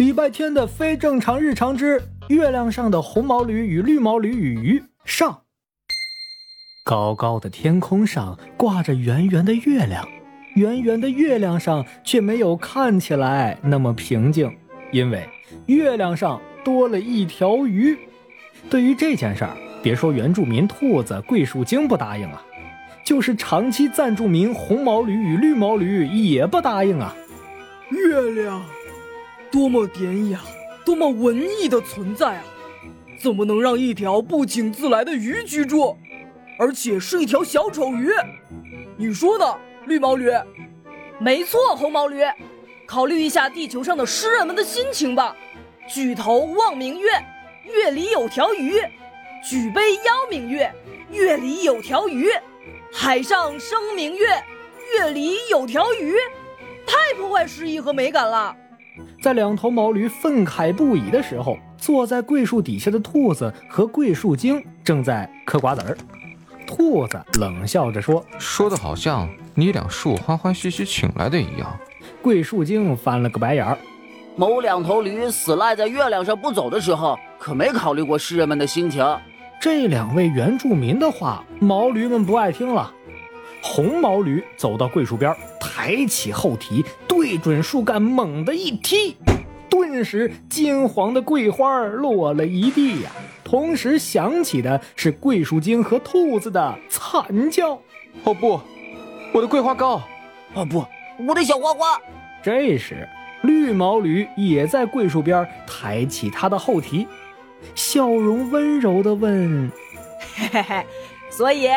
礼拜天的非正常日常之月亮上的红毛驴与绿毛驴与鱼上。高高的天空上挂着圆圆的月亮，圆圆的月亮上却没有看起来那么平静，因为月亮上多了一条鱼。对于这件事儿，别说原住民兔子桂树精不答应啊，就是长期赞助民红毛驴与绿毛驴也不答应啊。月亮，多么典雅，多么文艺的存在啊！怎么能让一条不请自来的鱼居住？而且是一条小丑鱼，你说呢，绿毛驴？没错，红毛驴，考虑一下地球上的诗人们的心情吧。举头望明月，月里有条鱼；举杯邀明月，月里有条鱼；海上生明月，月里有条鱼。太破坏诗意和美感了。在两头毛驴愤慨不已的时候，坐在桂树底下的兔子和桂树精正在嗑瓜子儿。兔子冷笑着说：“说的好像你俩是我欢欢喜喜请来的一样。”桂树精翻了个白眼儿：“某两头驴死赖在月亮上不走的时候，可没考虑过诗人们的心情。”这两位原住民的话，毛驴们不爱听了。红毛驴走到桂树边，抬起后蹄，对准树干猛地一踢，顿时金黄的桂花落了一地呀。同时响起的是桂树精和兔子的惨叫：“哦不，我的桂花糕！哦不，我的小花花！”这时，绿毛驴也在桂树边抬起它的后蹄，笑容温柔地问：“嘿嘿嘿，所以，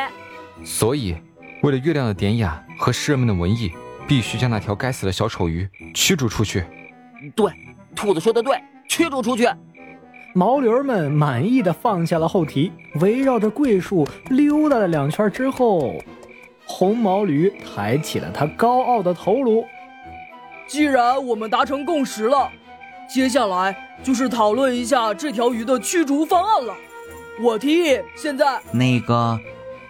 所以，为了月亮的典雅和诗人们的文艺，必须将那条该死的小丑鱼驱逐出去。”对，兔子说的对，驱逐出去。毛驴们满意的放下了后蹄，围绕着桂树溜达了两圈之后，红毛驴抬起了它高傲的头颅。既然我们达成共识了，接下来就是讨论一下这条鱼的驱逐方案了。我提议，现在那个，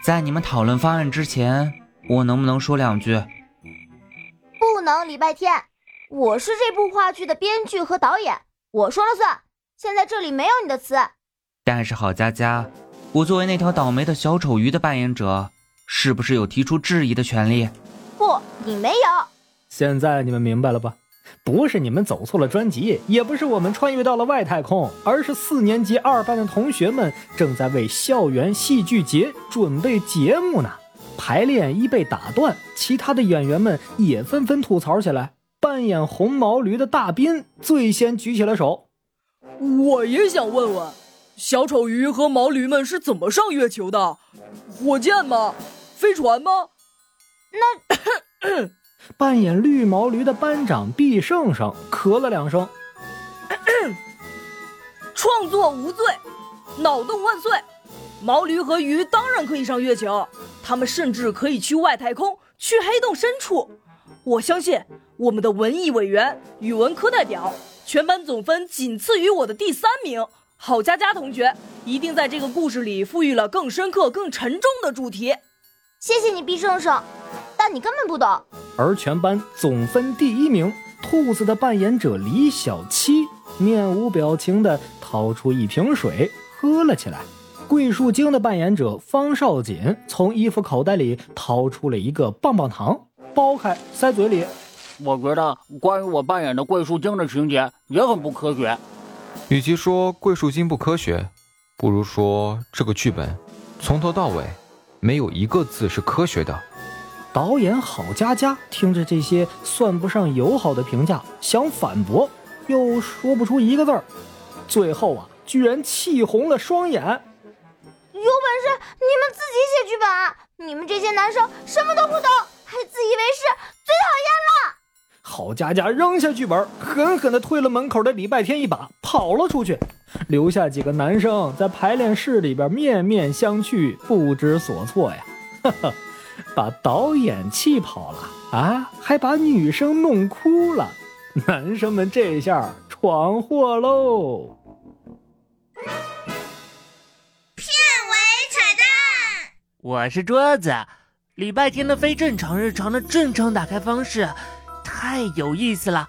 在你们讨论方案之前，我能不能说两句？不能，礼拜天，我是这部话剧的编剧和导演，我说了算。现在这里没有你的词，但是郝佳佳，我作为那条倒霉的小丑鱼的扮演者，是不是有提出质疑的权利？不，你没有。现在你们明白了吧？不是你们走错了专辑，也不是我们穿越到了外太空，而是四年级二班的同学们正在为校园戏剧节准备节目呢。排练一被打断，其他的演员们也纷纷吐槽起来。扮演红毛驴的大斌最先举起了手。我也想问问，小丑鱼和毛驴们是怎么上月球的？火箭吗？飞船吗？那 扮演绿毛驴的班长毕胜胜咳了两声。创作无罪，脑洞万岁！毛驴和鱼当然可以上月球，他们甚至可以去外太空，去黑洞深处。我相信我们的文艺委员、语文科代表。全班总分仅次于我的第三名，郝佳佳同学一定在这个故事里赋予了更深刻、更沉重的主题。谢谢你，毕胜胜，但你根本不懂。而全班总分第一名，兔子的扮演者李小七面无表情地掏出一瓶水喝了起来。桂树精的扮演者方少锦从衣服口袋里掏出了一个棒棒糖，剥开塞嘴里。我觉得关于我扮演的桂树精的情节也很不科学。与其说桂树精不科学，不如说这个剧本从头到尾没有一个字是科学的。导演郝佳佳听着这些算不上友好的评价，想反驳又说不出一个字儿，最后啊，居然气红了双眼。有本事你们自己写剧本啊！你们这些男生什么都不懂，还自以为是，最讨厌了！郝佳佳扔下剧本，狠狠地推了门口的礼拜天一把，跑了出去，留下几个男生在排练室里边面面相觑，不知所措呀！哈哈，把导演气跑了啊，还把女生弄哭了，男生们这下闯祸喽！我是桌子，礼拜天的非正常日常的正常打开方式。太有意思了，